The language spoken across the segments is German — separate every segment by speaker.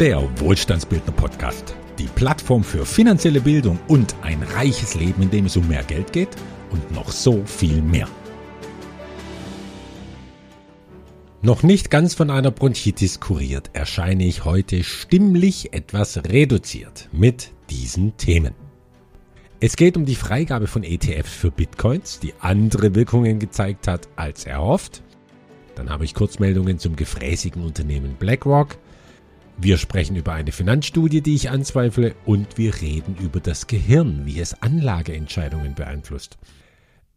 Speaker 1: der Wohlstandsbildner Podcast. Die Plattform für finanzielle Bildung und ein reiches Leben, in dem es um mehr Geld geht und noch so viel mehr. Noch nicht ganz von einer Bronchitis kuriert, erscheine ich heute stimmlich etwas reduziert mit diesen Themen. Es geht um die Freigabe von ETFs für Bitcoins, die andere Wirkungen gezeigt hat als erhofft. Dann habe ich Kurzmeldungen zum gefräßigen Unternehmen BlackRock, wir sprechen über eine Finanzstudie, die ich anzweifle, und wir reden über das Gehirn, wie es Anlageentscheidungen beeinflusst.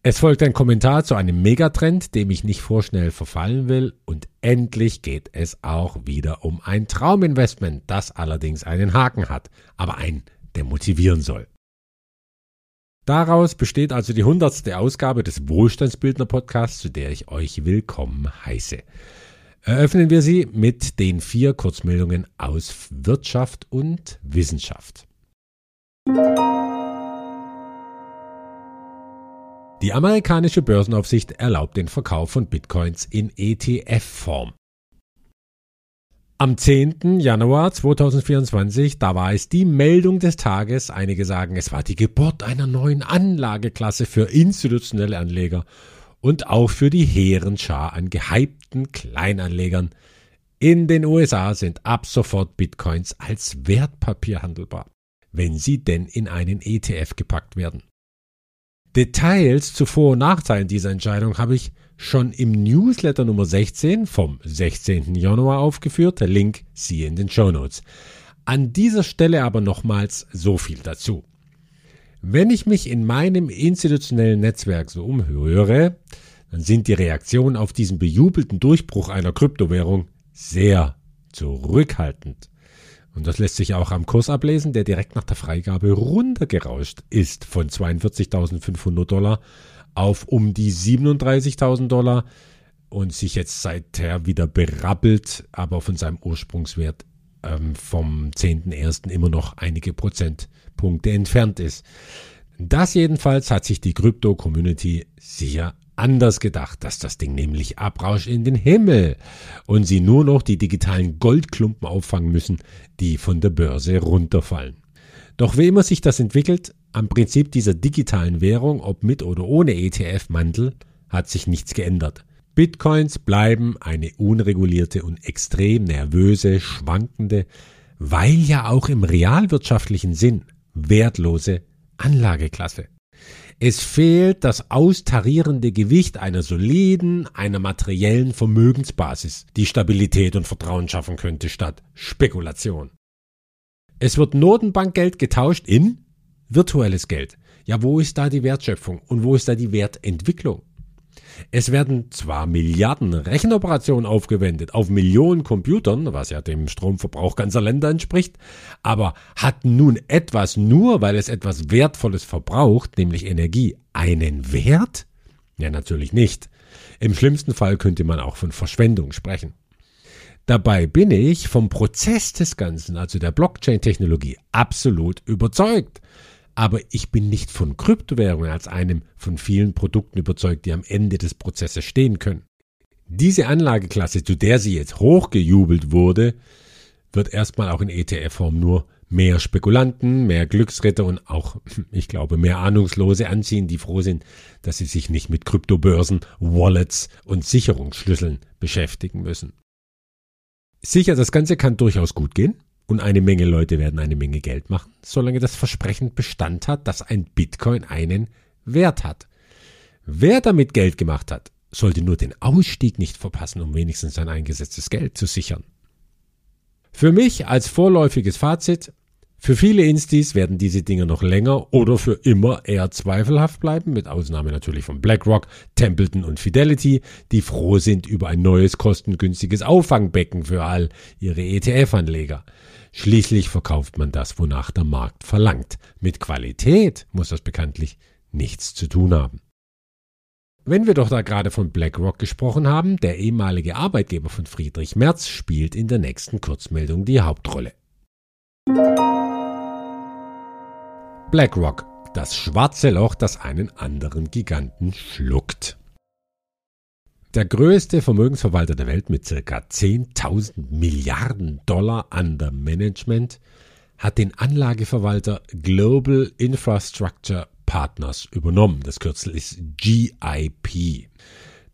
Speaker 1: Es folgt ein Kommentar zu einem Megatrend, dem ich nicht vorschnell verfallen will, und endlich geht es auch wieder um ein Trauminvestment, das allerdings einen Haken hat, aber einen, der motivieren soll. Daraus besteht also die hundertste Ausgabe des Wohlstandsbildner Podcasts, zu der ich euch willkommen heiße. Eröffnen wir sie mit den vier Kurzmeldungen aus Wirtschaft und Wissenschaft. Die amerikanische Börsenaufsicht erlaubt den Verkauf von Bitcoins in ETF-Form. Am 10. Januar 2024, da war es die Meldung des Tages. Einige sagen, es war die Geburt einer neuen Anlageklasse für institutionelle Anleger und auch für die hehren Schar an gehypten Kleinanlegern. In den USA sind ab sofort Bitcoins als Wertpapier handelbar, wenn sie denn in einen ETF gepackt werden. Details zu Vor- und Nachteilen dieser Entscheidung habe ich schon im Newsletter Nummer 16 vom 16. Januar aufgeführt. Der Link siehe in den Show Notes. An dieser Stelle aber nochmals so viel dazu. Wenn ich mich in meinem institutionellen Netzwerk so umhöre, dann sind die Reaktionen auf diesen bejubelten Durchbruch einer Kryptowährung sehr zurückhaltend. Und das lässt sich auch am Kurs ablesen, der direkt nach der Freigabe runtergerauscht ist von 42.500 Dollar auf um die 37.000 Dollar und sich jetzt seither wieder berappelt, aber von seinem Ursprungswert ähm, vom 10.01. immer noch einige Prozentpunkte entfernt ist. Das jedenfalls hat sich die Krypto-Community sicher anders gedacht, dass das Ding nämlich abrauscht in den Himmel und sie nur noch die digitalen Goldklumpen auffangen müssen, die von der Börse runterfallen. Doch wie immer sich das entwickelt, am Prinzip dieser digitalen Währung, ob mit oder ohne ETF-Mantel, hat sich nichts geändert. Bitcoins bleiben eine unregulierte und extrem nervöse, schwankende, weil ja auch im realwirtschaftlichen Sinn wertlose Anlageklasse. Es fehlt das austarierende Gewicht einer soliden, einer materiellen Vermögensbasis, die Stabilität und Vertrauen schaffen könnte statt Spekulation. Es wird Notenbankgeld getauscht in virtuelles Geld. Ja, wo ist da die Wertschöpfung und wo ist da die Wertentwicklung? Es werden zwar Milliarden Rechenoperationen aufgewendet auf Millionen Computern, was ja dem Stromverbrauch ganzer Länder entspricht, aber hat nun etwas nur, weil es etwas Wertvolles verbraucht, nämlich Energie, einen Wert? Ja, natürlich nicht. Im schlimmsten Fall könnte man auch von Verschwendung sprechen. Dabei bin ich vom Prozess des Ganzen, also der Blockchain-Technologie, absolut überzeugt aber ich bin nicht von Kryptowährungen als einem von vielen Produkten überzeugt, die am Ende des Prozesses stehen können. Diese Anlageklasse, zu der sie jetzt hochgejubelt wurde, wird erstmal auch in ETF-Form nur mehr Spekulanten, mehr Glücksritter und auch, ich glaube, mehr Ahnungslose anziehen, die froh sind, dass sie sich nicht mit Kryptobörsen, Wallets und Sicherungsschlüsseln beschäftigen müssen. Sicher, das Ganze kann durchaus gut gehen. Und eine Menge Leute werden eine Menge Geld machen, solange das Versprechen Bestand hat, dass ein Bitcoin einen Wert hat. Wer damit Geld gemacht hat, sollte nur den Ausstieg nicht verpassen, um wenigstens sein eingesetztes Geld zu sichern. Für mich als vorläufiges Fazit, für viele Instis werden diese Dinge noch länger oder für immer eher zweifelhaft bleiben, mit Ausnahme natürlich von BlackRock, Templeton und Fidelity, die froh sind über ein neues kostengünstiges Auffangbecken für all ihre ETF-Anleger. Schließlich verkauft man das, wonach der Markt verlangt. Mit Qualität muss das bekanntlich nichts zu tun haben. Wenn wir doch da gerade von BlackRock gesprochen haben, der ehemalige Arbeitgeber von Friedrich Merz spielt in der nächsten Kurzmeldung die Hauptrolle. BlackRock, das schwarze Loch, das einen anderen Giganten schluckt. der größte Vermögensverwalter der Welt mit circa 10.000 Milliarden Dollar under Management, hat den Anlageverwalter Global Infrastructure Partners übernommen. Das Kürzel ist GIP.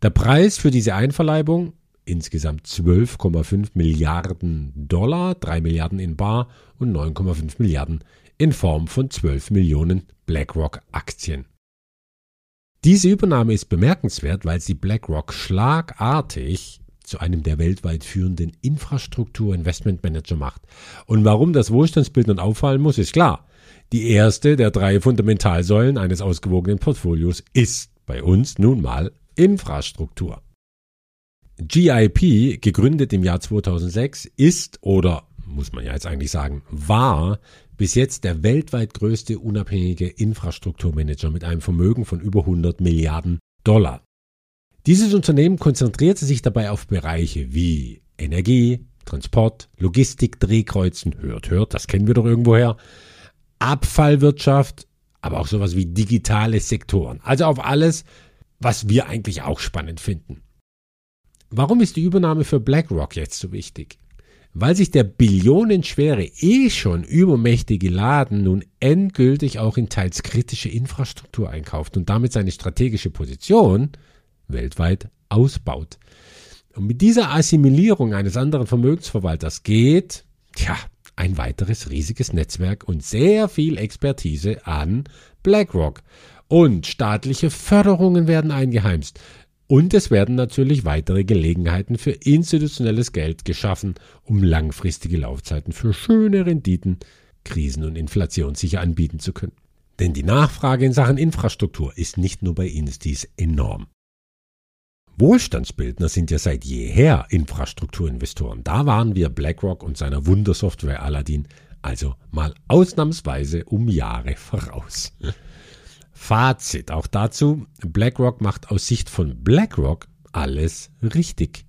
Speaker 1: Der Preis für diese Einverleibung insgesamt 12,5 Milliarden Dollar, 3 Milliarden in Bar und 9,5 Milliarden in Form von 12 Millionen BlackRock-Aktien. Diese Übernahme ist bemerkenswert, weil sie BlackRock schlagartig zu einem der weltweit führenden Infrastruktur-Investmentmanager macht. Und warum das Wohlstandsbildern auffallen muss, ist klar. Die erste der drei Fundamentalsäulen eines ausgewogenen Portfolios ist bei uns nun mal Infrastruktur. GIP, gegründet im Jahr 2006, ist oder muss man ja jetzt eigentlich sagen, war bis jetzt der weltweit größte unabhängige Infrastrukturmanager mit einem Vermögen von über 100 Milliarden Dollar. Dieses Unternehmen konzentrierte sich dabei auf Bereiche wie Energie, Transport, Logistik, Drehkreuzen, hört, hört, das kennen wir doch irgendwoher, Abfallwirtschaft, aber auch sowas wie digitale Sektoren. Also auf alles, was wir eigentlich auch spannend finden. Warum ist die Übernahme für BlackRock jetzt so wichtig? weil sich der billionenschwere, eh schon übermächtige Laden nun endgültig auch in teils kritische Infrastruktur einkauft und damit seine strategische Position weltweit ausbaut. Und mit dieser Assimilierung eines anderen Vermögensverwalters geht, tja, ein weiteres riesiges Netzwerk und sehr viel Expertise an BlackRock. Und staatliche Förderungen werden eingeheimst. Und es werden natürlich weitere Gelegenheiten für institutionelles Geld geschaffen, um langfristige Laufzeiten für schöne Renditen, krisen- und inflationssicher anbieten zu können. Denn die Nachfrage in Sachen Infrastruktur ist nicht nur bei Instis enorm. Wohlstandsbildner sind ja seit jeher Infrastrukturinvestoren. Da waren wir BlackRock und seiner Wundersoftware Aladdin also mal ausnahmsweise um Jahre voraus. Fazit auch dazu, BlackRock macht aus Sicht von BlackRock alles richtig.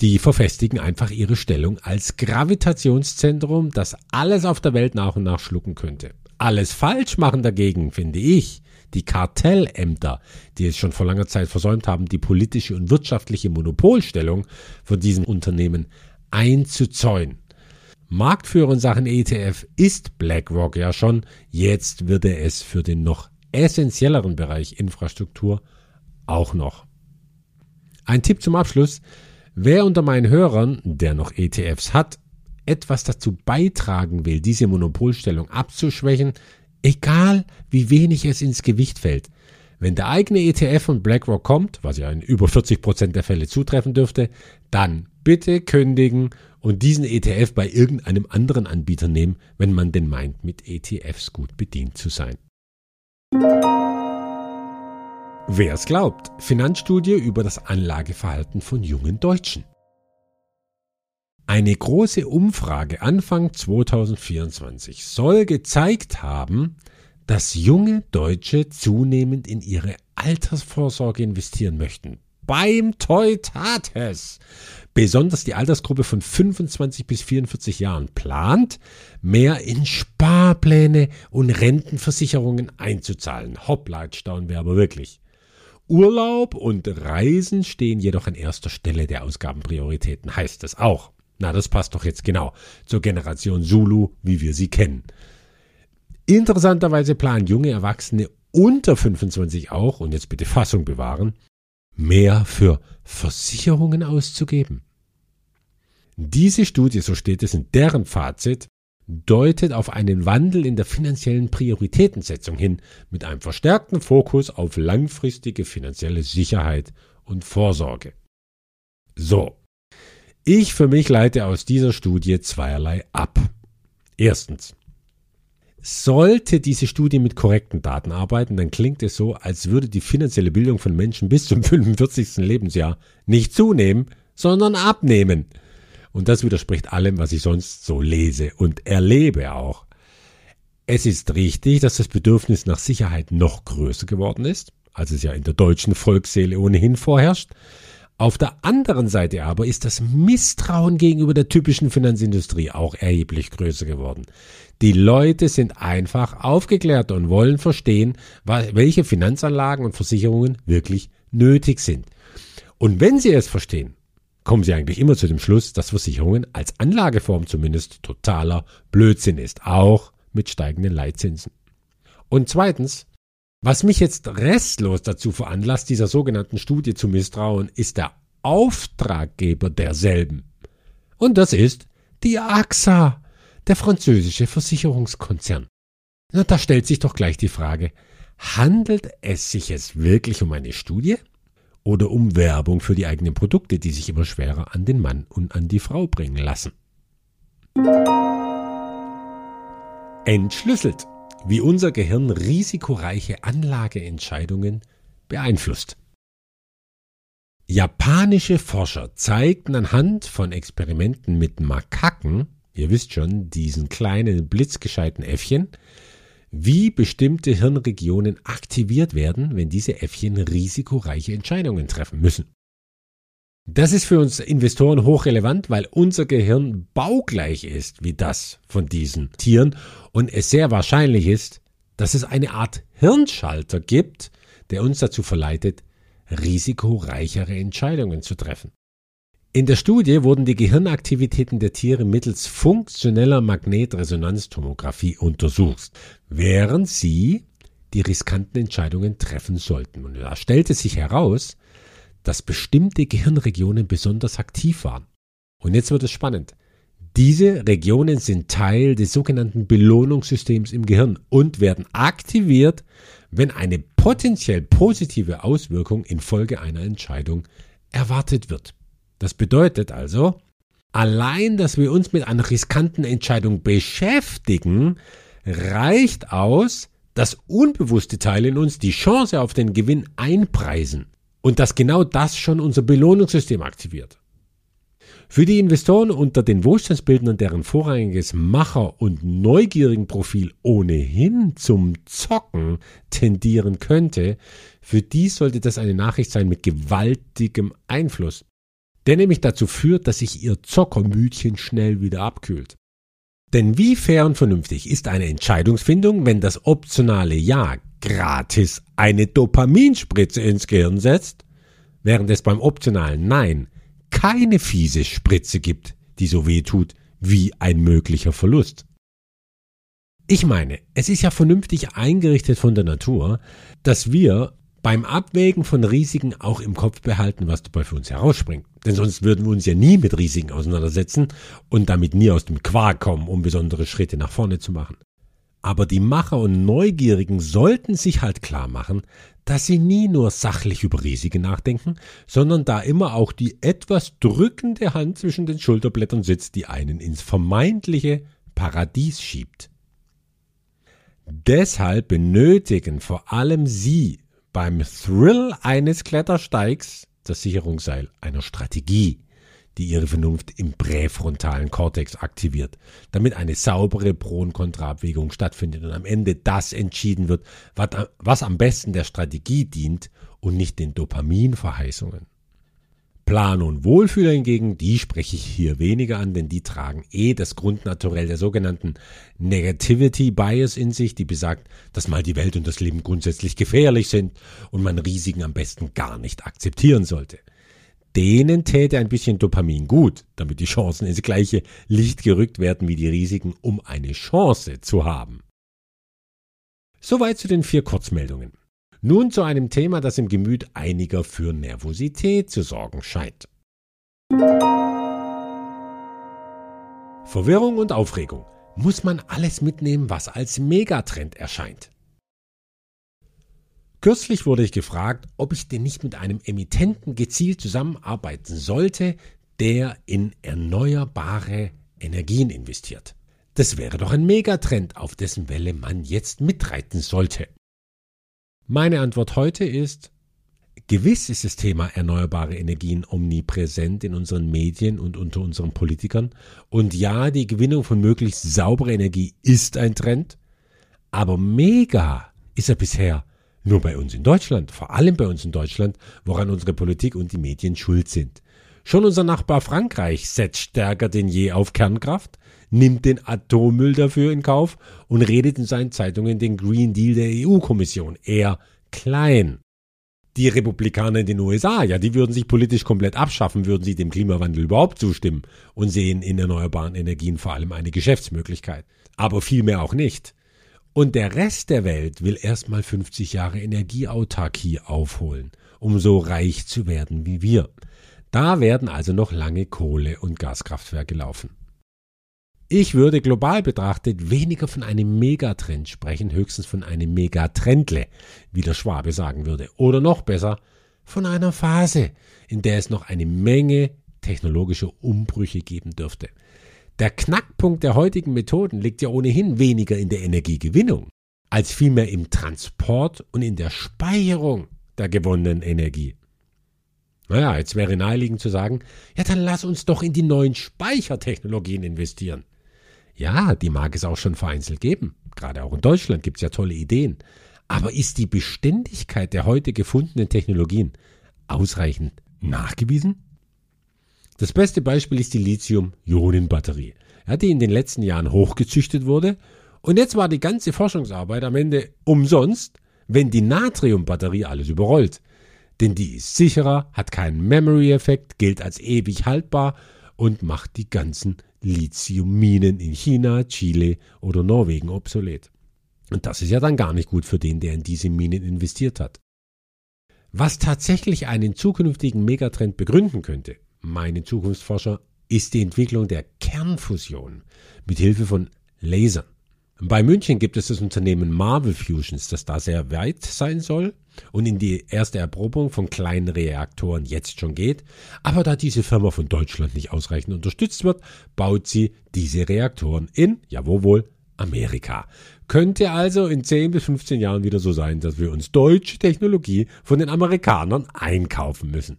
Speaker 1: Die verfestigen einfach ihre Stellung als Gravitationszentrum, das alles auf der Welt nach und nach schlucken könnte. Alles falsch machen dagegen, finde ich, die Kartellämter, die es schon vor langer Zeit versäumt haben, die politische und wirtschaftliche Monopolstellung von diesem Unternehmen einzuzäunen. Marktführer in Sachen ETF ist BlackRock ja schon, jetzt wird er es für den noch essentielleren Bereich Infrastruktur auch noch. Ein Tipp zum Abschluss. Wer unter meinen Hörern, der noch ETFs hat, etwas dazu beitragen will, diese Monopolstellung abzuschwächen, egal wie wenig es ins Gewicht fällt, wenn der eigene ETF von BlackRock kommt, was ja in über 40 Prozent der Fälle zutreffen dürfte, dann bitte kündigen und diesen ETF bei irgendeinem anderen Anbieter nehmen, wenn man denn meint, mit ETFs gut bedient zu sein. Wer es glaubt, Finanzstudie über das Anlageverhalten von jungen Deutschen. Eine große Umfrage Anfang 2024 soll gezeigt haben, dass junge Deutsche zunehmend in ihre Altersvorsorge investieren möchten. Beim Teutates besonders die Altersgruppe von 25 bis 44 Jahren plant, mehr in Sparpläne und Rentenversicherungen einzuzahlen. Hoppla, staunen wir aber wirklich. Urlaub und Reisen stehen jedoch an erster Stelle der Ausgabenprioritäten, heißt es auch. Na, das passt doch jetzt genau zur Generation Zulu, wie wir sie kennen. Interessanterweise planen junge Erwachsene unter 25 auch, und jetzt bitte Fassung bewahren, mehr für Versicherungen auszugeben. Diese Studie, so steht es in deren Fazit, deutet auf einen Wandel in der finanziellen Prioritätensetzung hin, mit einem verstärkten Fokus auf langfristige finanzielle Sicherheit und Vorsorge. So, ich für mich leite aus dieser Studie zweierlei ab. Erstens, sollte diese Studie mit korrekten Daten arbeiten, dann klingt es so, als würde die finanzielle Bildung von Menschen bis zum 45. Lebensjahr nicht zunehmen, sondern abnehmen. Und das widerspricht allem, was ich sonst so lese und erlebe auch. Es ist richtig, dass das Bedürfnis nach Sicherheit noch größer geworden ist, als es ja in der deutschen Volksseele ohnehin vorherrscht. Auf der anderen Seite aber ist das Misstrauen gegenüber der typischen Finanzindustrie auch erheblich größer geworden. Die Leute sind einfach aufgeklärt und wollen verstehen, welche Finanzanlagen und Versicherungen wirklich nötig sind. Und wenn Sie es verstehen, kommen Sie eigentlich immer zu dem Schluss, dass Versicherungen als Anlageform zumindest totaler Blödsinn ist, auch mit steigenden Leitzinsen. Und zweitens, was mich jetzt restlos dazu veranlasst, dieser sogenannten Studie zu misstrauen, ist der Auftraggeber derselben. Und das ist die AXA, der französische Versicherungskonzern. Na, da stellt sich doch gleich die Frage, handelt es sich jetzt wirklich um eine Studie? oder um Werbung für die eigenen Produkte, die sich immer schwerer an den Mann und an die Frau bringen lassen. Entschlüsselt, wie unser Gehirn risikoreiche Anlageentscheidungen beeinflusst. Japanische Forscher zeigten anhand von Experimenten mit Makaken, ihr wisst schon, diesen kleinen blitzgescheiten Äffchen, wie bestimmte Hirnregionen aktiviert werden, wenn diese Äffchen risikoreiche Entscheidungen treffen müssen. Das ist für uns Investoren hochrelevant, weil unser Gehirn baugleich ist wie das von diesen Tieren und es sehr wahrscheinlich ist, dass es eine Art Hirnschalter gibt, der uns dazu verleitet, risikoreichere Entscheidungen zu treffen. In der Studie wurden die Gehirnaktivitäten der Tiere mittels funktioneller Magnetresonanztomographie untersucht, während sie die riskanten Entscheidungen treffen sollten. Und da stellte sich heraus, dass bestimmte Gehirnregionen besonders aktiv waren. Und jetzt wird es spannend. Diese Regionen sind Teil des sogenannten Belohnungssystems im Gehirn und werden aktiviert, wenn eine potenziell positive Auswirkung infolge einer Entscheidung erwartet wird. Das bedeutet also, allein, dass wir uns mit einer riskanten Entscheidung beschäftigen, reicht aus, dass unbewusste Teile in uns die Chance auf den Gewinn einpreisen und dass genau das schon unser Belohnungssystem aktiviert. Für die Investoren unter den Wohlstandsbildern, deren vorrangiges Macher- und neugierigen Profil ohnehin zum Zocken tendieren könnte, für die sollte das eine Nachricht sein mit gewaltigem Einfluss der nämlich dazu führt, dass sich ihr Zockermütchen schnell wieder abkühlt. Denn wie fair und vernünftig ist eine Entscheidungsfindung, wenn das optionale Ja gratis eine Dopaminspritze ins Gehirn setzt, während es beim optionalen Nein keine fiese Spritze gibt, die so weh tut wie ein möglicher Verlust. Ich meine, es ist ja vernünftig eingerichtet von der Natur, dass wir beim Abwägen von Risiken auch im Kopf behalten, was dabei für uns herausspringt. Denn sonst würden wir uns ja nie mit Risiken auseinandersetzen und damit nie aus dem Quark kommen, um besondere Schritte nach vorne zu machen. Aber die Macher und Neugierigen sollten sich halt klar machen, dass sie nie nur sachlich über Risiken nachdenken, sondern da immer auch die etwas drückende Hand zwischen den Schulterblättern sitzt, die einen ins vermeintliche Paradies schiebt. Deshalb benötigen vor allem Sie beim Thrill eines Klettersteigs das Sicherungsseil einer Strategie, die ihre Vernunft im präfrontalen Kortex aktiviert, damit eine saubere Pro- und Kontraabwägung stattfindet und am Ende das entschieden wird, was am besten der Strategie dient und nicht den Dopaminverheißungen. Plan und Wohlfühler hingegen, die spreche ich hier weniger an, denn die tragen eh das Grundnaturell der sogenannten Negativity Bias in sich, die besagt, dass mal die Welt und das Leben grundsätzlich gefährlich sind und man Risiken am besten gar nicht akzeptieren sollte. Denen täte ein bisschen Dopamin gut, damit die Chancen ins gleiche Licht gerückt werden wie die Risiken, um eine Chance zu haben. Soweit zu den vier Kurzmeldungen. Nun zu einem Thema, das im Gemüt einiger für Nervosität zu sorgen scheint. Verwirrung und Aufregung. Muss man alles mitnehmen, was als Megatrend erscheint? Kürzlich wurde ich gefragt, ob ich denn nicht mit einem Emittenten gezielt zusammenarbeiten sollte, der in erneuerbare Energien investiert. Das wäre doch ein Megatrend, auf dessen Welle man jetzt mitreiten sollte. Meine Antwort heute ist, gewiss ist das Thema erneuerbare Energien omnipräsent in unseren Medien und unter unseren Politikern. Und ja, die Gewinnung von möglichst sauberer Energie ist ein Trend. Aber mega ist er bisher nur bei uns in Deutschland, vor allem bei uns in Deutschland, woran unsere Politik und die Medien schuld sind. Schon unser Nachbar Frankreich setzt stärker denn je auf Kernkraft, nimmt den Atommüll dafür in Kauf und redet in seinen Zeitungen den Green Deal der EU-Kommission eher klein. Die Republikaner in den USA, ja, die würden sich politisch komplett abschaffen, würden sie dem Klimawandel überhaupt zustimmen und sehen in erneuerbaren Energien vor allem eine Geschäftsmöglichkeit. Aber vielmehr auch nicht. Und der Rest der Welt will erstmal 50 Jahre Energieautarkie aufholen, um so reich zu werden wie wir. Da werden also noch lange Kohle- und Gaskraftwerke laufen. Ich würde global betrachtet weniger von einem Megatrend sprechen, höchstens von einem Megatrendle, wie der Schwabe sagen würde. Oder noch besser, von einer Phase, in der es noch eine Menge technologische Umbrüche geben dürfte. Der Knackpunkt der heutigen Methoden liegt ja ohnehin weniger in der Energiegewinnung, als vielmehr im Transport und in der Speicherung der gewonnenen Energie. Naja, jetzt wäre naheliegend zu sagen, ja dann lass uns doch in die neuen Speichertechnologien investieren. Ja, die mag es auch schon vereinzelt geben. Gerade auch in Deutschland gibt es ja tolle Ideen. Aber ist die Beständigkeit der heute gefundenen Technologien ausreichend nachgewiesen? Das beste Beispiel ist die Lithium-Ionen-Batterie, die in den letzten Jahren hochgezüchtet wurde. Und jetzt war die ganze Forschungsarbeit am Ende umsonst, wenn die Natrium-Batterie alles überrollt. Denn die ist sicherer, hat keinen Memory-Effekt, gilt als ewig haltbar und macht die ganzen Lithiumminen in China, Chile oder Norwegen obsolet. Und das ist ja dann gar nicht gut für den, der in diese Minen investiert hat. Was tatsächlich einen zukünftigen Megatrend begründen könnte, meine Zukunftsforscher, ist die Entwicklung der Kernfusion mit Hilfe von Lasern. Bei München gibt es das Unternehmen Marvel Fusions, das da sehr weit sein soll und in die erste Erprobung von kleinen Reaktoren jetzt schon geht. Aber da diese Firma von Deutschland nicht ausreichend unterstützt wird, baut sie diese Reaktoren in, ja wo wohl, Amerika. Könnte also in 10 bis 15 Jahren wieder so sein, dass wir uns deutsche Technologie von den Amerikanern einkaufen müssen.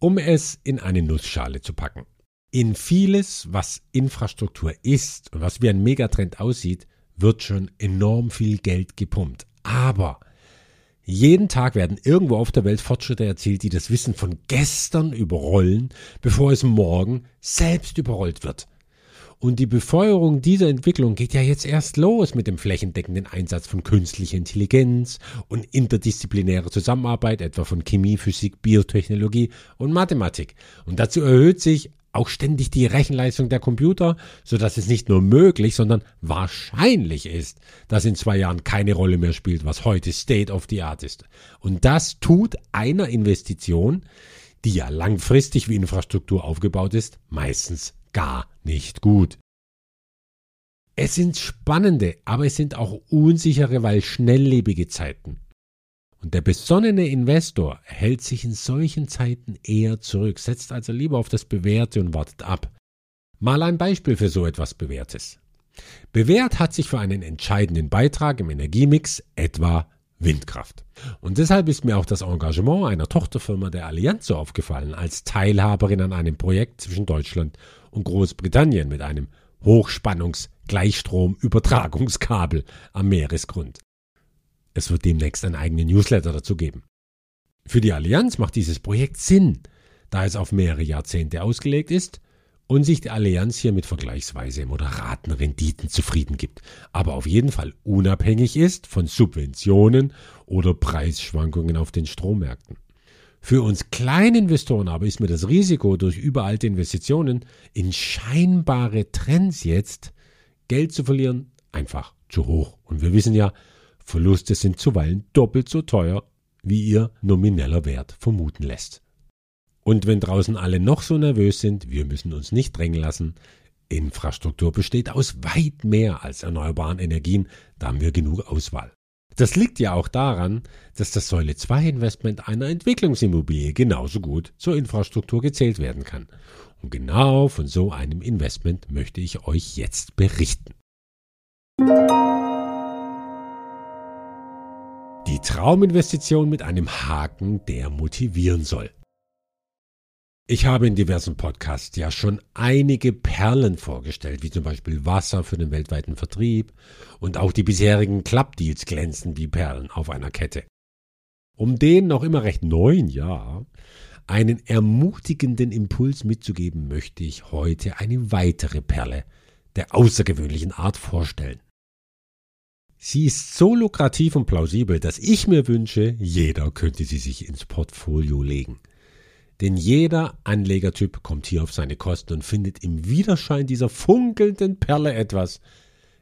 Speaker 1: Um es in eine Nussschale zu packen. In vieles, was Infrastruktur ist und was wie ein Megatrend aussieht, wird schon enorm viel Geld gepumpt. Aber jeden Tag werden irgendwo auf der Welt Fortschritte erzielt, die das Wissen von gestern überrollen, bevor es morgen selbst überrollt wird. Und die Befeuerung dieser Entwicklung geht ja jetzt erst los mit dem flächendeckenden Einsatz von künstlicher Intelligenz und interdisziplinärer Zusammenarbeit, etwa von Chemie, Physik, Biotechnologie und Mathematik. Und dazu erhöht sich auch ständig die Rechenleistung der Computer, so dass es nicht nur möglich, sondern wahrscheinlich ist, dass in zwei Jahren keine Rolle mehr spielt, was heute State of the Art ist. Und das tut einer Investition, die ja langfristig wie Infrastruktur aufgebaut ist, meistens gar nicht gut. Es sind spannende, aber es sind auch unsichere, weil schnelllebige Zeiten. Und der besonnene Investor hält sich in solchen Zeiten eher zurück, setzt also lieber auf das Bewährte und wartet ab. Mal ein Beispiel für so etwas Bewährtes. Bewährt hat sich für einen entscheidenden Beitrag im Energiemix etwa Windkraft. Und deshalb ist mir auch das Engagement einer Tochterfirma der Allianz so aufgefallen, als Teilhaberin an einem Projekt zwischen Deutschland und Großbritannien mit einem Hochspannungs-Gleichstrom-Übertragungskabel am Meeresgrund. Es wird demnächst einen eigenen Newsletter dazu geben. Für die Allianz macht dieses Projekt Sinn, da es auf mehrere Jahrzehnte ausgelegt ist und sich die Allianz hier mit vergleichsweise moderaten Renditen zufrieden gibt, aber auf jeden Fall unabhängig ist von Subventionen oder Preisschwankungen auf den Strommärkten. Für uns Kleininvestoren aber ist mir das Risiko durch überalte Investitionen in scheinbare Trends jetzt Geld zu verlieren einfach zu hoch. Und wir wissen ja, Verluste sind zuweilen doppelt so teuer, wie ihr nomineller Wert vermuten lässt. Und wenn draußen alle noch so nervös sind, wir müssen uns nicht drängen lassen. Infrastruktur besteht aus weit mehr als erneuerbaren Energien, da haben wir genug Auswahl. Das liegt ja auch daran, dass das Säule 2 Investment einer Entwicklungsimmobilie genauso gut zur Infrastruktur gezählt werden kann. Und genau von so einem Investment möchte ich euch jetzt berichten. Die Trauminvestition mit einem Haken, der motivieren soll. Ich habe in diversen Podcasts ja schon einige Perlen vorgestellt, wie zum Beispiel Wasser für den weltweiten Vertrieb und auch die bisherigen Clubdeals glänzen wie Perlen auf einer Kette. Um den noch immer recht neuen Jahr einen ermutigenden Impuls mitzugeben, möchte ich heute eine weitere Perle der außergewöhnlichen Art vorstellen. Sie ist so lukrativ und plausibel, dass ich mir wünsche, jeder könnte sie sich ins Portfolio legen. Denn jeder Anlegertyp kommt hier auf seine Kosten und findet im Widerschein dieser funkelnden Perle etwas,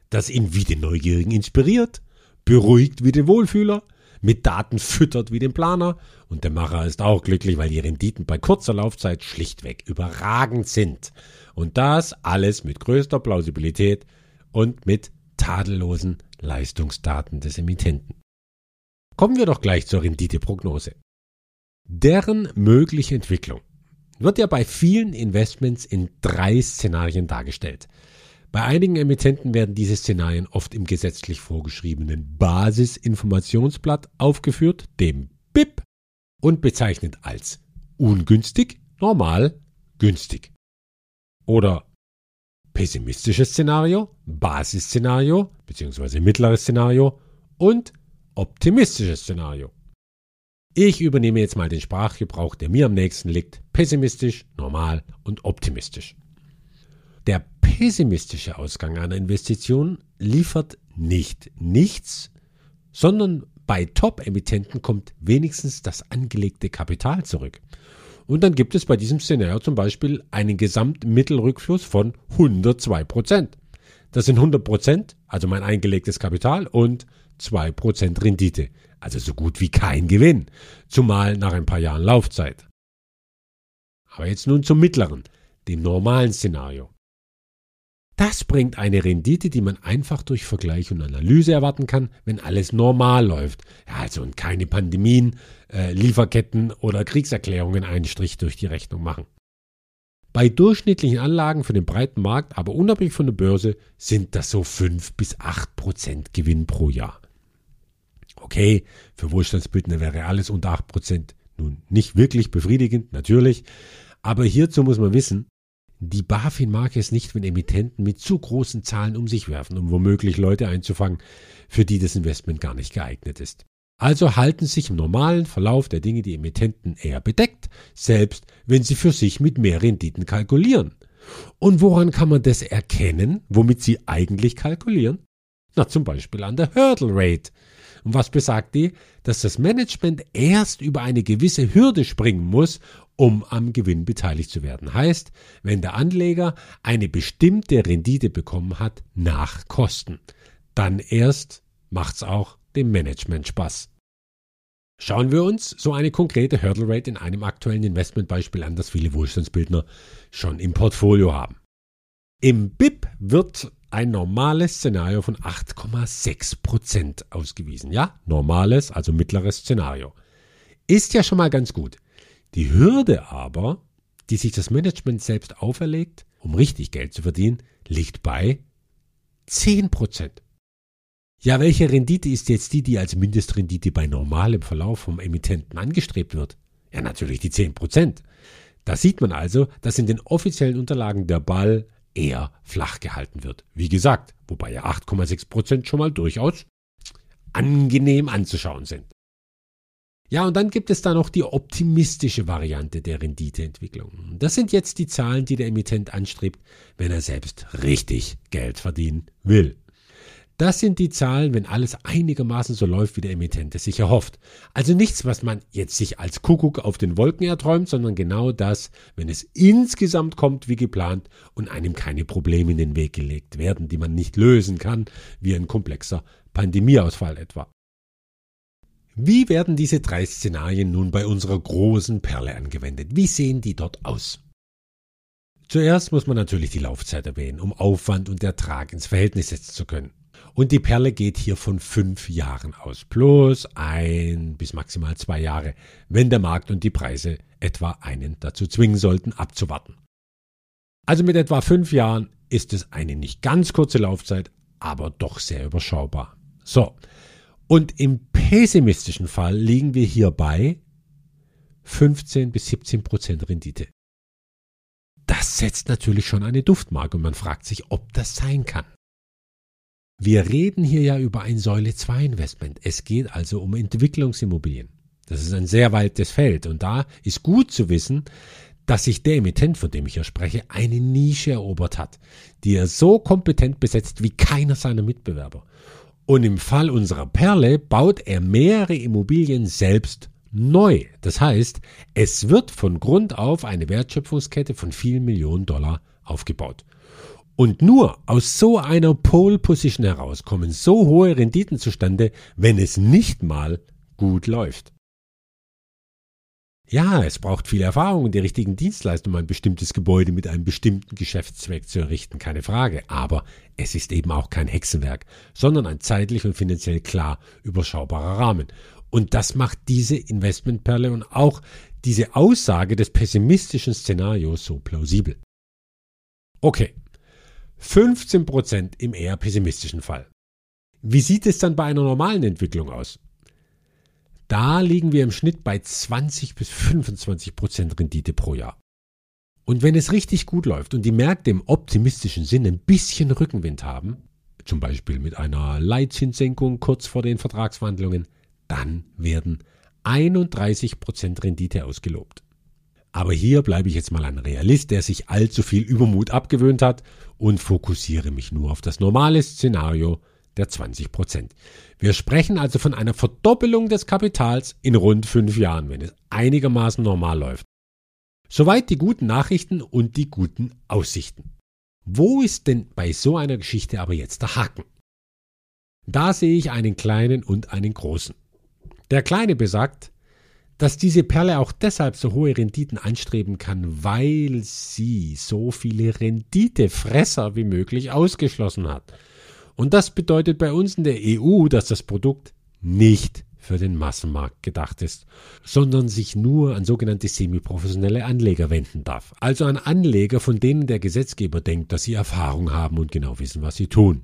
Speaker 1: das ihn wie den Neugierigen inspiriert, beruhigt wie den Wohlfühler, mit Daten füttert wie den Planer und der Macher ist auch glücklich, weil die Renditen bei kurzer Laufzeit schlichtweg überragend sind. Und das alles mit größter Plausibilität und mit tadellosen Leistungsdaten des Emittenten. Kommen wir doch gleich zur Renditeprognose. Deren mögliche Entwicklung wird ja bei vielen Investments in drei Szenarien dargestellt. Bei einigen Emittenten werden diese Szenarien oft im gesetzlich vorgeschriebenen Basisinformationsblatt aufgeführt, dem BIP, und bezeichnet als ungünstig, normal, günstig. Oder pessimistisches Szenario, Basisszenario bzw. mittleres Szenario und optimistisches Szenario. Ich übernehme jetzt mal den Sprachgebrauch, der mir am nächsten liegt, pessimistisch, normal und optimistisch. Der pessimistische Ausgang einer Investition liefert nicht nichts, sondern bei Top-Emittenten kommt wenigstens das angelegte Kapital zurück. Und dann gibt es bei diesem Szenario zum Beispiel einen Gesamtmittelrückfluss von 102 Prozent. Das sind 100 Prozent, also mein eingelegtes Kapital und 2 Prozent Rendite. Also so gut wie kein Gewinn. Zumal nach ein paar Jahren Laufzeit. Aber jetzt nun zum mittleren, dem normalen Szenario. Das bringt eine Rendite, die man einfach durch Vergleich und Analyse erwarten kann, wenn alles normal läuft. Ja, also und keine Pandemien, äh, Lieferketten oder Kriegserklärungen einen Strich durch die Rechnung machen. Bei durchschnittlichen Anlagen für den breiten Markt, aber unabhängig von der Börse, sind das so 5 bis 8 Prozent Gewinn pro Jahr. Okay, für Wohlstandsbildner wäre alles unter 8 Prozent nun nicht wirklich befriedigend, natürlich. Aber hierzu muss man wissen, die BaFin mag es nicht, wenn Emittenten mit zu großen Zahlen um sich werfen, um womöglich Leute einzufangen, für die das Investment gar nicht geeignet ist. Also halten sich im normalen Verlauf der Dinge die Emittenten eher bedeckt, selbst wenn sie für sich mit mehr Renditen kalkulieren. Und woran kann man das erkennen, womit sie eigentlich kalkulieren? Na, zum Beispiel an der Hurdle Rate. Und was besagt die? Dass das Management erst über eine gewisse Hürde springen muss, um am Gewinn beteiligt zu werden. Heißt, wenn der Anleger eine bestimmte Rendite bekommen hat nach Kosten, dann erst macht's auch dem Management Spaß. Schauen wir uns so eine konkrete Hurdle Rate in einem aktuellen Investmentbeispiel an, das viele Wohlstandsbildner schon im Portfolio haben. Im BIP wird ein normales Szenario von 8,6% ausgewiesen. Ja, normales, also mittleres Szenario. Ist ja schon mal ganz gut. Die Hürde aber, die sich das Management selbst auferlegt, um richtig Geld zu verdienen, liegt bei 10% Ja, welche Rendite ist jetzt die, die als Mindestrendite bei normalem Verlauf vom Emittenten angestrebt wird? Ja, natürlich die 10% Da sieht man also, dass in den offiziellen Unterlagen der Ball eher flach gehalten wird. Wie gesagt, wobei ja 8,6% schon mal durchaus angenehm anzuschauen sind. Ja, und dann gibt es da noch die optimistische Variante der Renditeentwicklung. Das sind jetzt die Zahlen, die der Emittent anstrebt, wenn er selbst richtig Geld verdienen will. Das sind die Zahlen, wenn alles einigermaßen so läuft, wie der Emittent es sich erhofft. Also nichts, was man jetzt sich als Kuckuck auf den Wolken erträumt, sondern genau das, wenn es insgesamt kommt wie geplant und einem keine Probleme in den Weg gelegt werden, die man nicht lösen kann, wie ein komplexer Pandemieausfall etwa. Wie werden diese drei Szenarien nun bei unserer großen Perle angewendet? Wie sehen die dort aus? Zuerst muss man natürlich die Laufzeit erwähnen, um Aufwand und Ertrag ins Verhältnis setzen zu können. Und die Perle geht hier von fünf Jahren aus, plus ein bis maximal zwei Jahre, wenn der Markt und die Preise etwa einen dazu zwingen sollten, abzuwarten. Also mit etwa fünf Jahren ist es eine nicht ganz kurze Laufzeit, aber doch sehr überschaubar. So, und im pessimistischen Fall liegen wir hier bei 15 bis 17 Prozent Rendite. Das setzt natürlich schon eine Duftmarke und man fragt sich, ob das sein kann. Wir reden hier ja über ein Säule 2 Investment. Es geht also um Entwicklungsimmobilien. Das ist ein sehr weites Feld und da ist gut zu wissen, dass sich der Emittent, von dem ich hier spreche, eine Nische erobert hat, die er so kompetent besetzt wie keiner seiner Mitbewerber. Und im Fall unserer Perle baut er mehrere Immobilien selbst neu. Das heißt, es wird von Grund auf eine Wertschöpfungskette von vielen Millionen Dollar aufgebaut. Und nur aus so einer Pole Position heraus kommen so hohe Renditen zustande, wenn es nicht mal gut läuft. Ja, es braucht viel Erfahrung und die richtigen Dienstleistungen, um ein bestimmtes Gebäude mit einem bestimmten Geschäftszweck zu errichten, keine Frage. Aber es ist eben auch kein Hexenwerk, sondern ein zeitlich und finanziell klar überschaubarer Rahmen. Und das macht diese Investmentperle und auch diese Aussage des pessimistischen Szenarios so plausibel. Okay, 15% im eher pessimistischen Fall. Wie sieht es dann bei einer normalen Entwicklung aus? Da liegen wir im Schnitt bei 20 bis 25 Prozent Rendite pro Jahr. Und wenn es richtig gut läuft und die Märkte im optimistischen Sinne ein bisschen Rückenwind haben, zum Beispiel mit einer Leitzinssenkung kurz vor den Vertragsverhandlungen, dann werden 31 Prozent Rendite ausgelobt. Aber hier bleibe ich jetzt mal ein Realist, der sich allzu viel Übermut abgewöhnt hat und fokussiere mich nur auf das normale Szenario der 20 Prozent. Wir sprechen also von einer Verdoppelung des Kapitals in rund fünf Jahren, wenn es einigermaßen normal läuft. Soweit die guten Nachrichten und die guten Aussichten. Wo ist denn bei so einer Geschichte aber jetzt der Haken? Da sehe ich einen kleinen und einen großen. Der kleine besagt, dass diese Perle auch deshalb so hohe Renditen anstreben kann, weil sie so viele Renditefresser wie möglich ausgeschlossen hat. Und das bedeutet bei uns in der EU, dass das Produkt nicht für den Massenmarkt gedacht ist, sondern sich nur an sogenannte semiprofessionelle Anleger wenden darf. Also an Anleger, von denen der Gesetzgeber denkt, dass sie Erfahrung haben und genau wissen, was sie tun.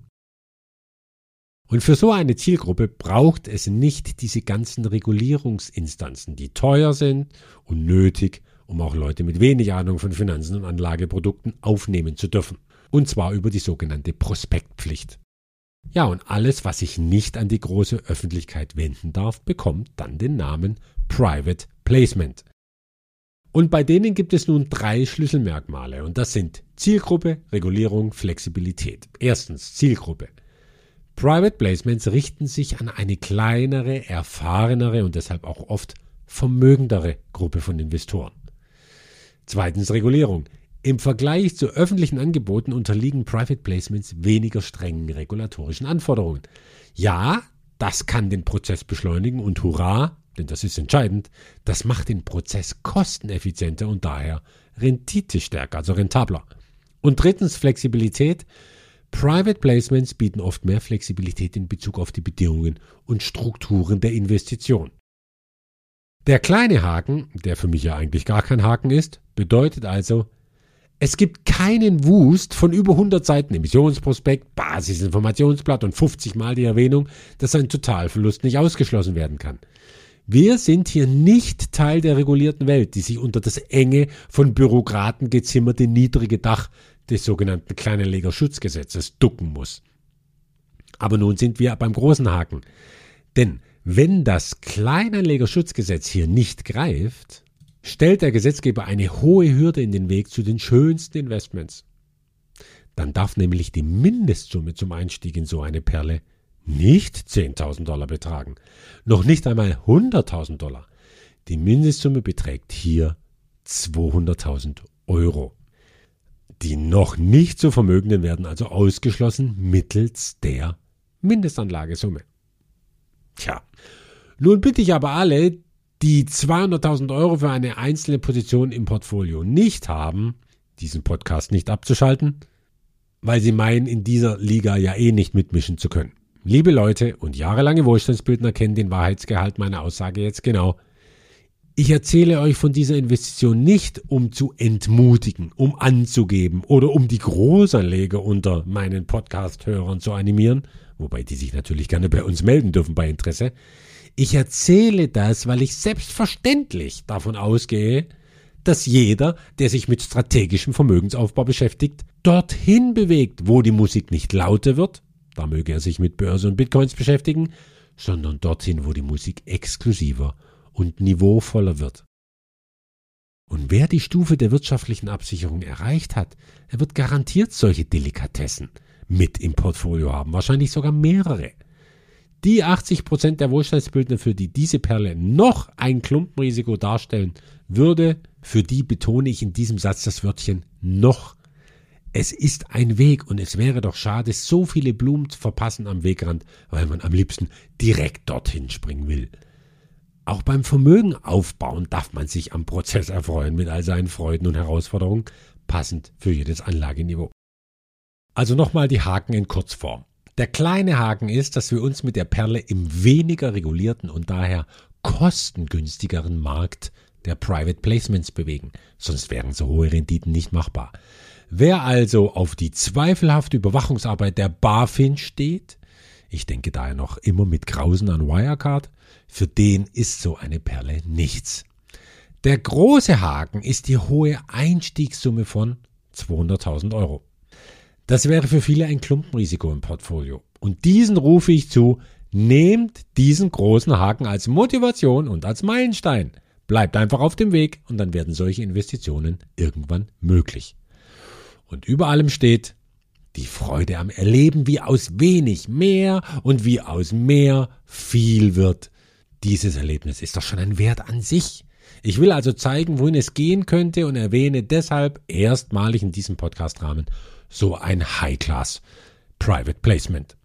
Speaker 1: Und für so eine Zielgruppe braucht es nicht diese ganzen Regulierungsinstanzen, die teuer sind und nötig, um auch Leute mit wenig Ahnung von Finanzen und Anlageprodukten aufnehmen zu dürfen. Und zwar über die sogenannte Prospektpflicht. Ja, und alles, was sich nicht an die große Öffentlichkeit wenden darf, bekommt dann den Namen Private Placement. Und bei denen gibt es nun drei Schlüsselmerkmale und das sind Zielgruppe, Regulierung, Flexibilität. Erstens Zielgruppe. Private Placements richten sich an eine kleinere, erfahrenere und deshalb auch oft vermögendere Gruppe von Investoren. Zweitens Regulierung. Im Vergleich zu öffentlichen Angeboten unterliegen Private Placements weniger strengen regulatorischen Anforderungen. Ja, das kann den Prozess beschleunigen und hurra, denn das ist entscheidend, das macht den Prozess kosteneffizienter und daher renditestärker, also rentabler. Und drittens Flexibilität. Private Placements bieten oft mehr Flexibilität in Bezug auf die Bedingungen und Strukturen der Investition. Der kleine Haken, der für mich ja eigentlich gar kein Haken ist, bedeutet also, es gibt keinen Wust von über 100 Seiten Emissionsprospekt, Basisinformationsblatt und 50 Mal die Erwähnung, dass ein Totalverlust nicht ausgeschlossen werden kann. Wir sind hier nicht Teil der regulierten Welt, die sich unter das enge, von Bürokraten gezimmerte niedrige Dach des sogenannten Kleinanlegerschutzgesetzes ducken muss. Aber nun sind wir beim großen Haken. Denn wenn das Kleinanlegerschutzgesetz hier nicht greift, stellt der Gesetzgeber eine hohe Hürde in den Weg zu den schönsten Investments. Dann darf nämlich die Mindestsumme zum Einstieg in so eine Perle nicht 10.000 Dollar betragen, noch nicht einmal 100.000 Dollar. Die Mindestsumme beträgt hier 200.000 Euro. Die noch nicht so Vermögenden werden also ausgeschlossen mittels der Mindestanlagesumme. Tja, nun bitte ich aber alle, die 200.000 Euro für eine einzelne Position im Portfolio nicht haben, diesen Podcast nicht abzuschalten, weil sie meinen, in dieser Liga ja eh nicht mitmischen zu können. Liebe Leute und jahrelange Wohlstandsbildner kennen den Wahrheitsgehalt meiner Aussage jetzt genau. Ich erzähle euch von dieser Investition nicht, um zu entmutigen, um anzugeben oder um die Großanleger unter meinen Podcast-Hörern zu animieren, wobei die sich natürlich gerne bei uns melden dürfen bei Interesse. Ich erzähle das, weil ich selbstverständlich davon ausgehe, dass jeder, der sich mit strategischem Vermögensaufbau beschäftigt, dorthin bewegt, wo die Musik nicht lauter wird, da möge er sich mit Börse und Bitcoins beschäftigen, sondern dorthin, wo die Musik exklusiver und niveauvoller wird. Und wer die Stufe der wirtschaftlichen Absicherung erreicht hat, er wird garantiert solche Delikatessen mit im Portfolio haben, wahrscheinlich sogar mehrere. Die 80% der Wohlstandsbildner, für die diese Perle noch ein Klumpenrisiko darstellen würde, für die betone ich in diesem Satz das Wörtchen noch. Es ist ein Weg und es wäre doch schade, so viele Blumen zu verpassen am Wegrand, weil man am liebsten direkt dorthin springen will. Auch beim Vermögen aufbauen darf man sich am Prozess erfreuen mit all seinen Freuden und Herausforderungen, passend für jedes Anlageniveau. Also nochmal die Haken in Kurzform. Der kleine Haken ist, dass wir uns mit der Perle im weniger regulierten und daher kostengünstigeren Markt der Private Placements bewegen, sonst wären so hohe Renditen nicht machbar. Wer also auf die zweifelhafte Überwachungsarbeit der BaFin steht, ich denke daher noch immer mit Grausen an Wirecard, für den ist so eine Perle nichts. Der große Haken ist die hohe Einstiegssumme von 200.000 Euro. Das wäre für viele ein Klumpenrisiko im Portfolio. Und diesen rufe ich zu, nehmt diesen großen Haken als Motivation und als Meilenstein. Bleibt einfach auf dem Weg und dann werden solche Investitionen irgendwann möglich. Und über allem steht die Freude am Erleben, wie aus wenig mehr und wie aus mehr viel wird. Dieses Erlebnis ist doch schon ein Wert an sich. Ich will also zeigen, wohin es gehen könnte und erwähne deshalb erstmalig in diesem Podcast-Rahmen so ein High-Class Private Placement.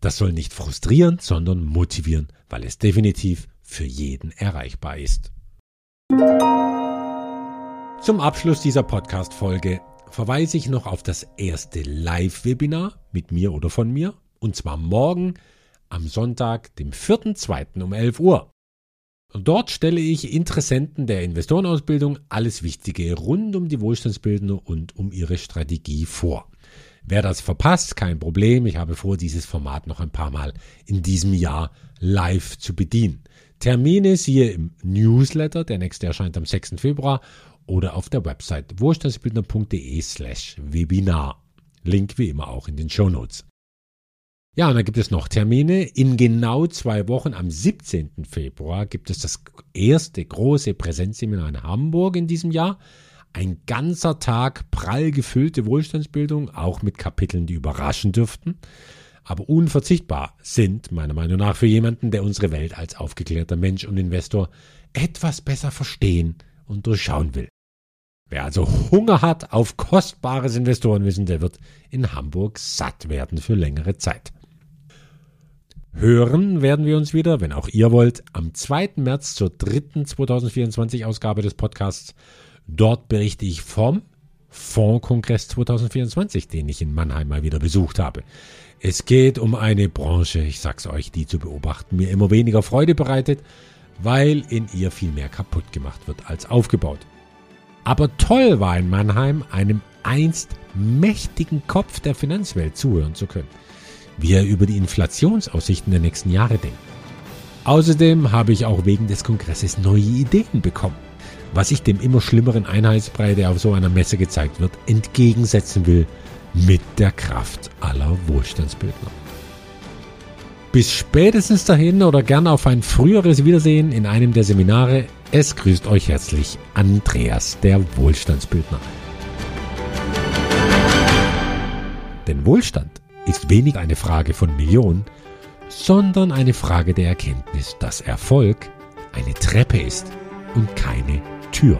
Speaker 1: Das soll nicht frustrieren, sondern motivieren, weil es definitiv für jeden erreichbar ist. Zum Abschluss dieser Podcast-Folge verweise ich noch auf das erste Live-Webinar mit mir oder von mir, und zwar morgen am Sonntag, dem 4.2. um 11 Uhr. Dort stelle ich Interessenten der Investorenausbildung alles Wichtige rund um die Wohlstandsbildung und um ihre Strategie vor. Wer das verpasst, kein Problem. Ich habe vor, dieses Format noch ein paar Mal in diesem Jahr live zu bedienen. Termine siehe im Newsletter, der nächste erscheint am 6. Februar oder auf der Website wohlstandsbildner.de slash Webinar. Link wie immer auch in den Show Notes. Ja, und dann gibt es noch Termine. In genau zwei Wochen, am 17. Februar, gibt es das erste große Präsenzseminar in Hamburg in diesem Jahr. Ein ganzer Tag prall gefüllte Wohlstandsbildung, auch mit Kapiteln, die überraschen dürften aber unverzichtbar sind, meiner Meinung nach, für jemanden, der unsere Welt als aufgeklärter Mensch und Investor etwas besser verstehen und durchschauen will. Wer also Hunger hat auf kostbares Investorenwissen, der wird in Hamburg satt werden für längere Zeit. Hören werden wir uns wieder, wenn auch ihr wollt, am 2. März zur dritten 2024 Ausgabe des Podcasts. Dort berichte ich vom Fondskongress 2024, den ich in Mannheim mal wieder besucht habe. Es geht um eine Branche, ich sag's euch, die zu beobachten mir immer weniger Freude bereitet, weil in ihr viel mehr kaputt gemacht wird als aufgebaut. Aber toll war in Mannheim, einem einst mächtigen Kopf der Finanzwelt zuhören zu können, wie er über die Inflationsaussichten der nächsten Jahre denkt. Außerdem habe ich auch wegen des Kongresses neue Ideen bekommen, was ich dem immer schlimmeren Einheitsbrei, der auf so einer Messe gezeigt wird, entgegensetzen will – mit der Kraft aller Wohlstandsbildner. Bis spätestens dahin oder gerne auf ein früheres Wiedersehen in einem der Seminare. Es grüßt euch herzlich Andreas, der Wohlstandsbildner. Denn Wohlstand ist weniger eine Frage von Millionen, sondern eine Frage der Erkenntnis, dass Erfolg eine Treppe ist und keine Tür.